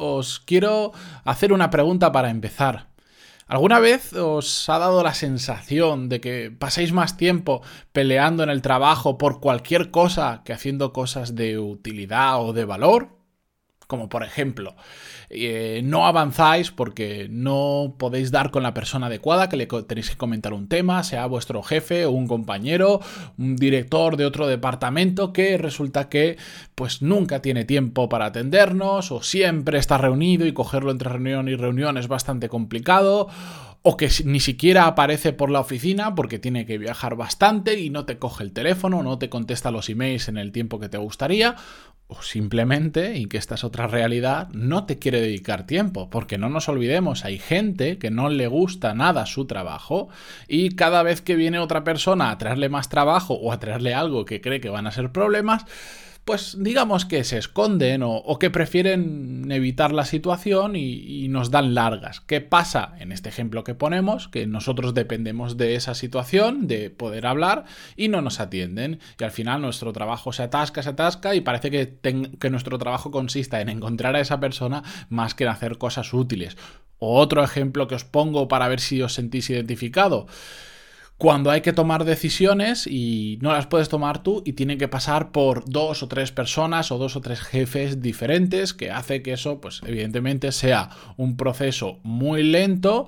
os quiero hacer una pregunta para empezar. ¿Alguna vez os ha dado la sensación de que pasáis más tiempo peleando en el trabajo por cualquier cosa que haciendo cosas de utilidad o de valor? Como por ejemplo, eh, no avanzáis porque no podéis dar con la persona adecuada, que le tenéis que comentar un tema, sea vuestro jefe o un compañero, un director de otro departamento que resulta que pues nunca tiene tiempo para atendernos o siempre está reunido y cogerlo entre reunión y reunión es bastante complicado o que ni siquiera aparece por la oficina porque tiene que viajar bastante y no te coge el teléfono, no te contesta los emails en el tiempo que te gustaría, o simplemente, y que esta es otra realidad, no te quiere dedicar tiempo, porque no nos olvidemos, hay gente que no le gusta nada su trabajo y cada vez que viene otra persona a traerle más trabajo o a traerle algo que cree que van a ser problemas, pues digamos que se esconden o, que prefieren evitar la situación y, nos dan largas. ¿Qué pasa en este ejemplo que ponemos? Que nosotros dependemos de esa situación, de poder hablar y no nos atienden. Y al final nuestro trabajo se atasca, se atasca y parece que, que nuestro trabajo consista en encontrar a esa persona más que en hacer cosas útiles. otro ejemplo que os pongo para ver si os sentís identificado cuando hay que tomar decisiones y no las puedes tomar tú y tienen que pasar por dos o tres personas o dos o tres jefes diferentes que hace que eso pues evidentemente sea un proceso muy lento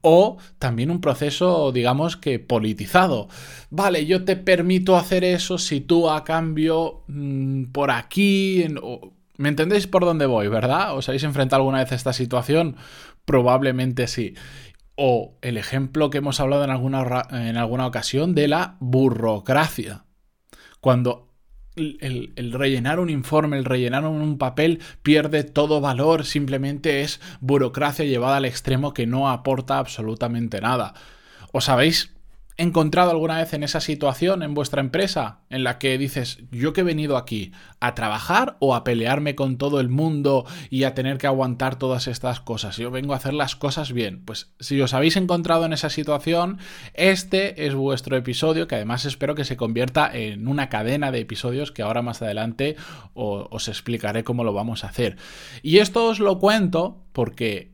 o también un proceso digamos que politizado. Vale, yo te permito hacer eso si tú a cambio mm, por aquí... ¿Me entendéis por dónde voy, verdad? ¿Os habéis enfrentado alguna vez a esta situación? Probablemente sí. O el ejemplo que hemos hablado en alguna, en alguna ocasión de la burocracia. Cuando el, el, rellenar un informe, el rellenar un papel pierde todo valor, simplemente es burocracia llevada al extremo que no aporta absolutamente nada. ¿Os habéis encontrado alguna vez en esa situación en vuestra empresa en la que dices, yo que he venido aquí a trabajar o a pelearme con todo el mundo y a tener que aguantar todas estas cosas? Yo vengo a hacer las cosas bien. Pues si os habéis encontrado en esa situación, este es vuestro episodio que además espero que se convierta en una cadena de episodios que ahora más adelante os explicaré cómo lo vamos a hacer. Y esto os lo cuento porque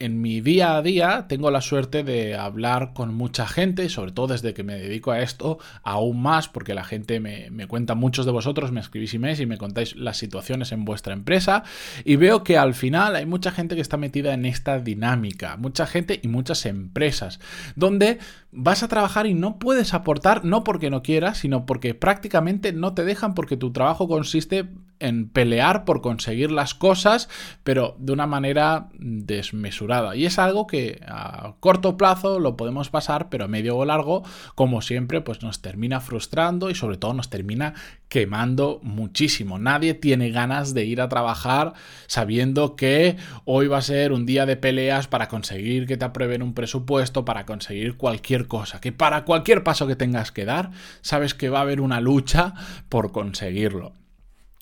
en mi día a día tengo la suerte de hablar con mucha gente, sobre todo desde que me dedico a esto, aún más, porque la gente me, cuenta, muchos de vosotros me escribís emails y me contáis las situaciones en vuestra empresa, y veo que al final hay mucha gente que está metida en esta dinámica, mucha gente y muchas empresas, donde vas a trabajar y no puedes aportar, no porque no quieras, sino porque prácticamente no te dejan porque tu trabajo consiste en pelear por conseguir las cosas, pero de una manera desmesurada. Y es algo que a corto plazo lo podemos pasar, pero a medio o largo, como siempre, pues nos termina frustrando y sobre todo nos termina quemando muchísimo. Nadie tiene ganas de ir a trabajar sabiendo que hoy va a ser un día de peleas para conseguir que te aprueben un presupuesto, para conseguir cualquier cosa, que para cualquier paso que tengas que dar, sabes que va a haber una lucha por conseguirlo.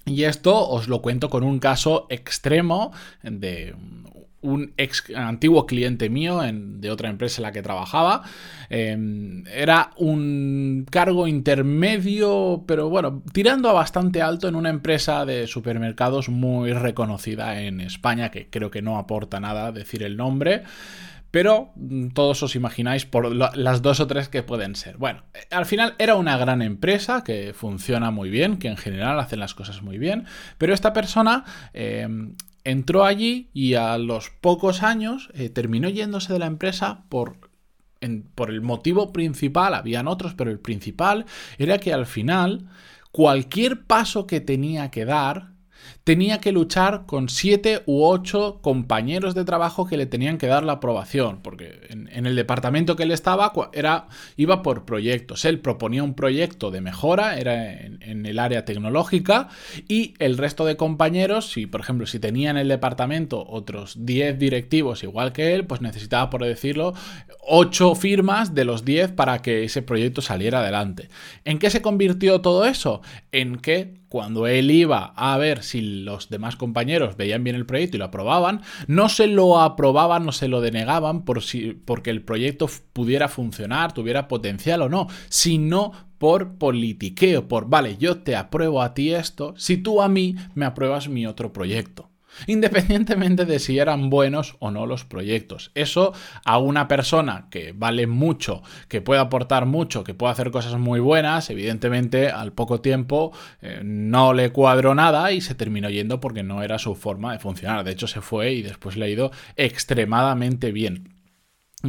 Y esto os lo cuento con un caso extremo de un ex antiguo cliente mío de otra empresa en la que trabajaba. Em, era un cargo intermedio, pero bueno, tirando a bastante alto en una empresa de supermercados muy reconocida en España, que creo que no aporta nada decir el nombre. Pero mm, todos os imagináis por las dos o tres que pueden ser. Bueno, eh, al final era una gran empresa que funciona muy bien, que en general hacen las cosas muy bien, pero esta persona em, entró allí y a los pocos años eh, terminó yéndose de la empresa por, por el motivo principal, habían otros, pero el principal era que al final cualquier paso que tenía que dar tenía que luchar con siete u ocho compañeros de trabajo que le tenían que dar la aprobación, porque en, el departamento que él estaba era, iba por proyectos. Él proponía un proyecto de mejora, era en, el área tecnológica, y el resto de compañeros, si por ejemplo, si tenía en el departamento otros 10 directivos igual que él, pues necesitaba, por decirlo, 8 firmas de los 10 para que ese proyecto saliera adelante. ¿En qué se convirtió todo eso? En que cuando él iba a ver si los demás compañeros veían bien el proyecto y lo aprobaban, no se lo aprobaban, no se lo denegaban por si, porque el proyecto pudiera funcionar, tuviera potencial o no, sino por politiqueo, por, vale, yo te apruebo a ti esto, si tú a mí me apruebas mi otro proyecto independientemente de si eran buenos o no los proyectos. Eso a una persona que vale mucho, que puede aportar mucho, que puede hacer cosas muy buenas, evidentemente al poco tiempo eh, no le cuadró nada y se terminó yendo porque no era su forma de funcionar. De hecho se fue y después le ha ido extremadamente bien.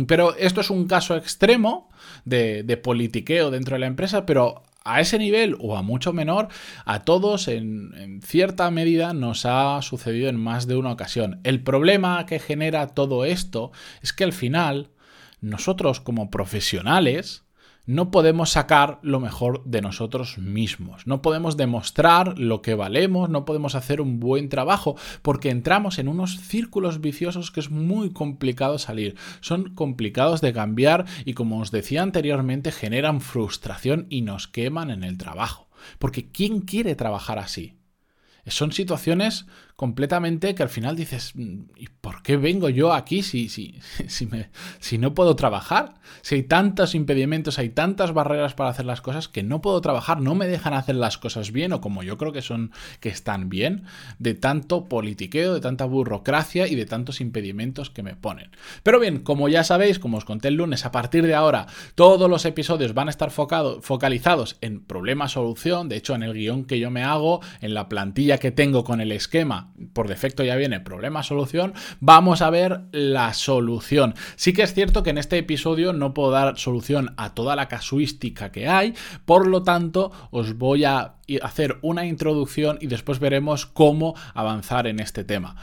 Pero esto es un caso extremo de, de, politiqueo dentro de la empresa, pero a ese nivel o a mucho menor, a todos en, cierta medida nos ha sucedido en más de una ocasión. El problema que genera todo esto es que al final nosotros como profesionales no podemos sacar lo mejor de nosotros mismos, no podemos demostrar lo que valemos, no podemos hacer un buen trabajo, porque entramos en unos círculos viciosos que es muy complicado salir, son complicados de cambiar y como os decía anteriormente generan frustración y nos queman en el trabajo. Porque ¿quién quiere trabajar así? Son situaciones completamente que al final dices, mm, ¿y por qué vengo yo aquí si, si, si, me, si no puedo trabajar? Si hay tantos impedimentos, hay tantas barreras para hacer las cosas que no puedo trabajar, no me dejan hacer las cosas bien o como yo creo que son que están bien, de tanto politiqueo, de tanta burocracia y de tantos impedimentos que me ponen. Pero bien, como ya sabéis, como os conté el lunes, a partir de ahora todos los episodios van a estar focalizados en problema-solución, de hecho en el guion que yo me hago, en la plantilla que tengo con el esquema, por defecto ya viene problema-solución, vamos a ver la solución. Sí que es cierto que en este episodio no puedo dar solución a toda la casuística que hay, por lo tanto os voy a hacer una introducción y después veremos cómo avanzar en este tema.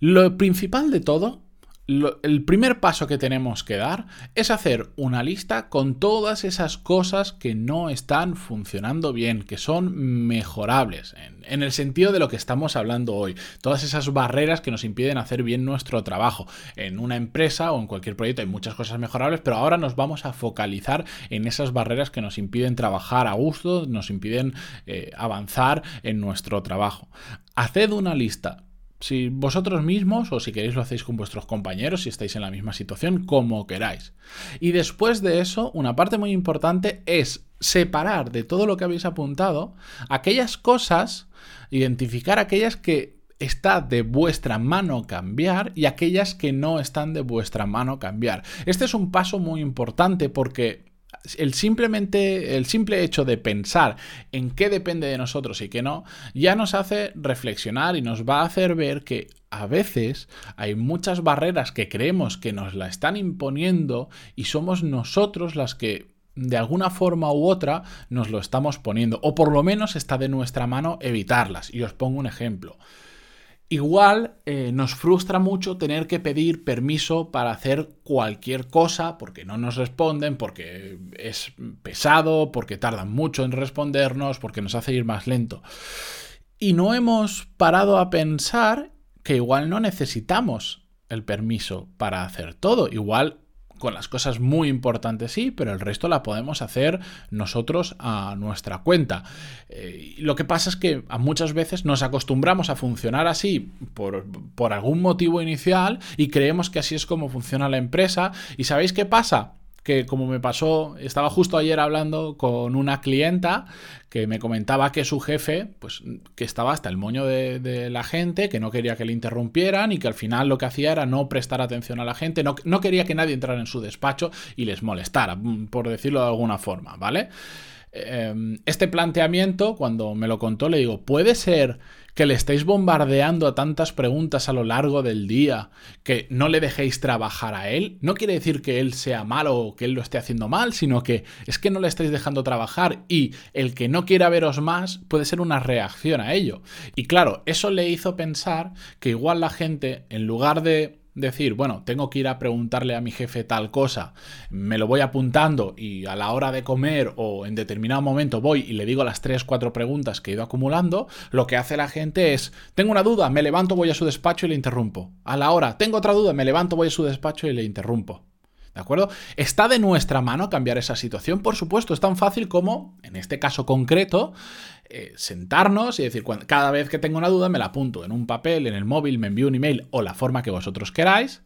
Lo principal de todo el primer paso que tenemos que dar es hacer una lista con todas esas cosas que no están funcionando bien, que son mejorables, en, el sentido de lo que estamos hablando hoy. Todas esas barreras que nos impiden hacer bien nuestro trabajo. En una empresa o en cualquier proyecto hay muchas cosas mejorables, pero ahora nos vamos a focalizar en esas barreras que nos impiden trabajar a gusto, nos impiden eh, avanzar en nuestro trabajo. Haced una lista si vosotros mismos o si queréis lo hacéis con vuestros compañeros, si estáis en la misma situación, como queráis. Y después de eso, una parte muy importante es separar de todo lo que habéis apuntado aquellas cosas, identificar aquellas que está de vuestra mano cambiar y aquellas que no están de vuestra mano cambiar. Este es un paso muy importante porque el, simplemente, el simple hecho de pensar en qué depende de nosotros y qué no, ya nos hace reflexionar y nos va a hacer ver que a veces hay muchas barreras que creemos que nos la están imponiendo y somos nosotros las que de alguna forma u otra nos lo estamos poniendo, o por lo menos está de nuestra mano evitarlas. Y os pongo un ejemplo. Igual eh, nos frustra mucho tener que pedir permiso para hacer cualquier cosa porque no nos responden, porque es pesado, porque tardan mucho en respondernos, porque nos hace ir más lento. Y no hemos parado a pensar que igual no necesitamos el permiso para hacer todo. Igual con las cosas muy importantes sí, pero el resto la podemos hacer nosotros a nuestra cuenta. Eh, lo que pasa es que a muchas veces nos acostumbramos a funcionar así por, por algún motivo inicial y creemos que así es como funciona la empresa. ¿Y sabéis qué pasa? Que como me pasó, estaba justo ayer hablando con una clienta que me comentaba que su jefe, pues que estaba hasta el moño de, la gente, que no quería que le interrumpieran y que al final lo que hacía era no prestar atención a la gente, no, no quería que nadie entrara en su despacho y les molestara, por decirlo de alguna forma, ¿vale? Em, este planteamiento, cuando me lo contó, le digo, ¿puede ser que le estéis bombardeando a tantas preguntas a lo largo del día, que no le dejéis trabajar a él, no quiere decir que él sea malo o que él lo esté haciendo mal, sino que es que no le estáis dejando trabajar y el que no quiera veros más puede ser una reacción a ello. Y claro, eso le hizo pensar que igual la gente, en lugar de decir, bueno, tengo que ir a preguntarle a mi jefe tal cosa, me lo voy apuntando y a la hora de comer o en determinado momento voy y le digo las 3, 4 preguntas que he ido acumulando, lo que hace la gente es, tengo una duda, me levanto, voy a su despacho y le interrumpo. A la hora, tengo otra duda, me levanto, voy a su despacho y le interrumpo. ¿De acuerdo? ¿Está de nuestra mano cambiar esa situación? Por supuesto, es tan fácil como, en este caso concreto, eh, sentarnos y decir, cada vez que tengo una duda me la apunto en un papel, en el móvil, me envío un email o la forma que vosotros queráis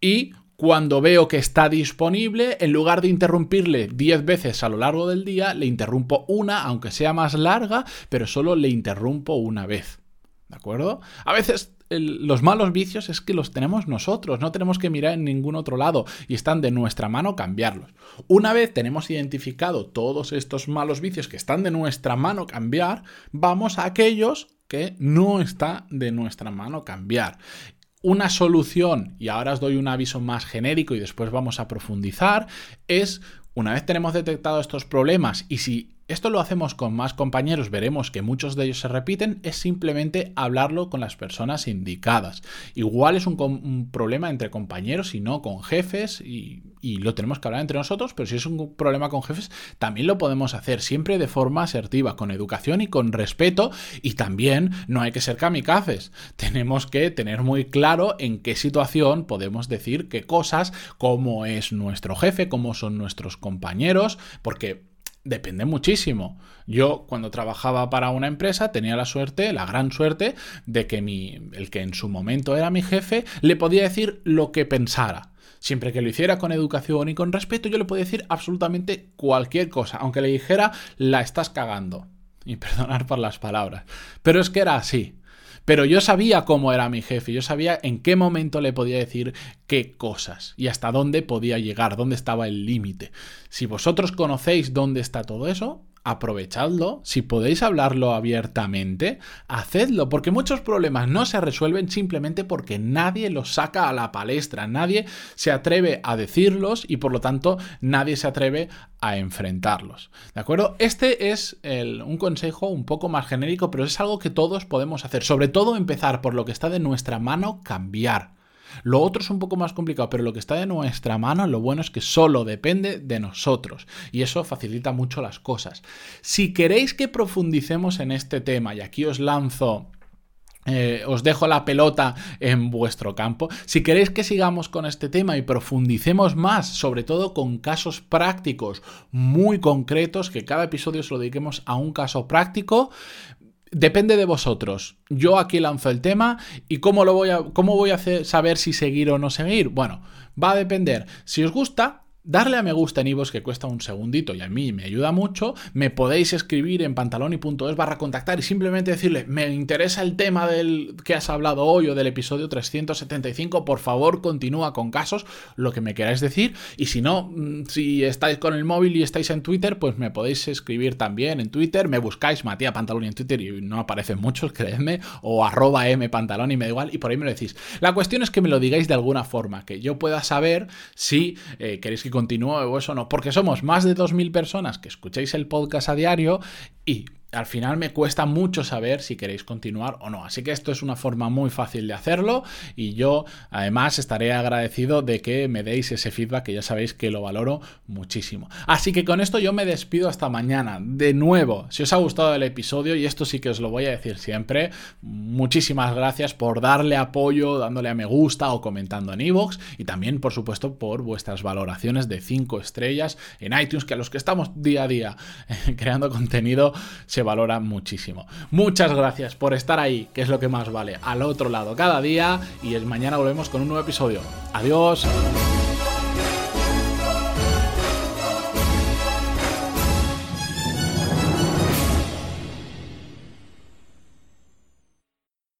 y cuando veo que está disponible, en lugar de interrumpirle 10 veces a lo largo del día, le interrumpo una, aunque sea más larga, pero solo le interrumpo una vez. ¿De acuerdo? A veces los malos vicios es que los tenemos nosotros, no tenemos que mirar en ningún otro lado y están de nuestra mano cambiarlos. Una vez tenemos identificado todos estos malos vicios que están de nuestra mano cambiar, vamos a aquellos que no está de nuestra mano cambiar. Una solución, y ahora os doy un aviso más genérico y después vamos a profundizar, es una vez tenemos detectado estos problemas y si esto lo hacemos con más compañeros, veremos que muchos de ellos se repiten, es simplemente hablarlo con las personas indicadas. Igual es un, problema entre compañeros y no con jefes y, y, lo tenemos que hablar entre nosotros, pero si es un problema con jefes, también lo podemos hacer siempre de forma asertiva, con educación y con respeto y también no hay que ser kamikazes. Tenemos que tener muy claro en qué situación podemos decir qué cosas, cómo es nuestro jefe, cómo son nuestros compañeros, porque depende muchísimo. Yo cuando trabajaba para una empresa tenía la suerte, la gran suerte, de que mi, el que en su momento era mi jefe le podía decir lo que pensara. Siempre que lo hiciera con educación y con respeto, yo le podía decir absolutamente cualquier cosa, aunque le dijera la estás cagando. Y perdonar por las palabras. Pero es que era así. Pero yo sabía cómo era mi jefe, yo sabía en qué momento le podía decir qué cosas y hasta dónde podía llegar, dónde estaba el límite. Si vosotros conocéis dónde está todo eso, aprovechadlo, si podéis hablarlo abiertamente, hacedlo, porque muchos problemas no se resuelven simplemente porque nadie los saca a la palestra, nadie se atreve a decirlos y por lo tanto nadie se atreve a enfrentarlos. ¿De acuerdo? Este es un consejo un poco más genérico, pero es algo que todos podemos hacer, sobre todo empezar por lo que está de nuestra mano, cambiar. Lo otro es un poco más complicado, pero lo que está de nuestra mano, lo bueno es que solo depende de nosotros y eso facilita mucho las cosas. Si queréis que profundicemos en este tema, y aquí os lanzo eh, os dejo la pelota en vuestro campo. Si queréis que sigamos con este tema y profundicemos más, sobre todo con casos prácticos muy concretos, que cada episodio se lo dediquemos a un caso práctico, Depende de vosotros. Yo aquí lanzo el tema y cómo lo voy a, cómo voy a saber si seguir o no seguir. Bueno, va a depender. Si os gusta, darle a me gusta en iVoox que cuesta un segundito y a mí me ayuda mucho, me podéis escribir en pantaloni.es barra contactar y simplemente decirle, me interesa el tema del que has hablado hoy o del episodio 375, por favor continúa con casos, lo que me queráis decir, y si no, mm, si estáis con el móvil y estáis en Twitter, pues me podéis escribir también en Twitter, me buscáis Matías Pantaloni en Twitter y no aparecen muchos, creedme, o arroba M Pantaloni, me da igual, y por ahí me lo decís. La cuestión es que me lo digáis de alguna forma, que yo pueda saber si eh, queréis que continúe o eso no, porque somos más de 2.000 personas que escucháis el podcast a diario y al final me cuesta mucho saber si queréis continuar o no. Así que esto es una forma muy fácil de hacerlo y yo además estaré agradecido de que me deis ese feedback que ya sabéis que lo valoro muchísimo. Así que con esto yo me despido hasta mañana. De nuevo, si os ha gustado el episodio y esto sí que os lo voy a decir siempre, muchísimas gracias por darle apoyo, dándole a me gusta o comentando en iVoox y también por supuesto por vuestras valoraciones de 5 estrellas en iTunes que a los que estamos día a día creando contenido se valora muchísimo. Muchas gracias por estar ahí, que es lo que más vale, al otro lado cada día y mañana volvemos con un nuevo episodio. Adiós.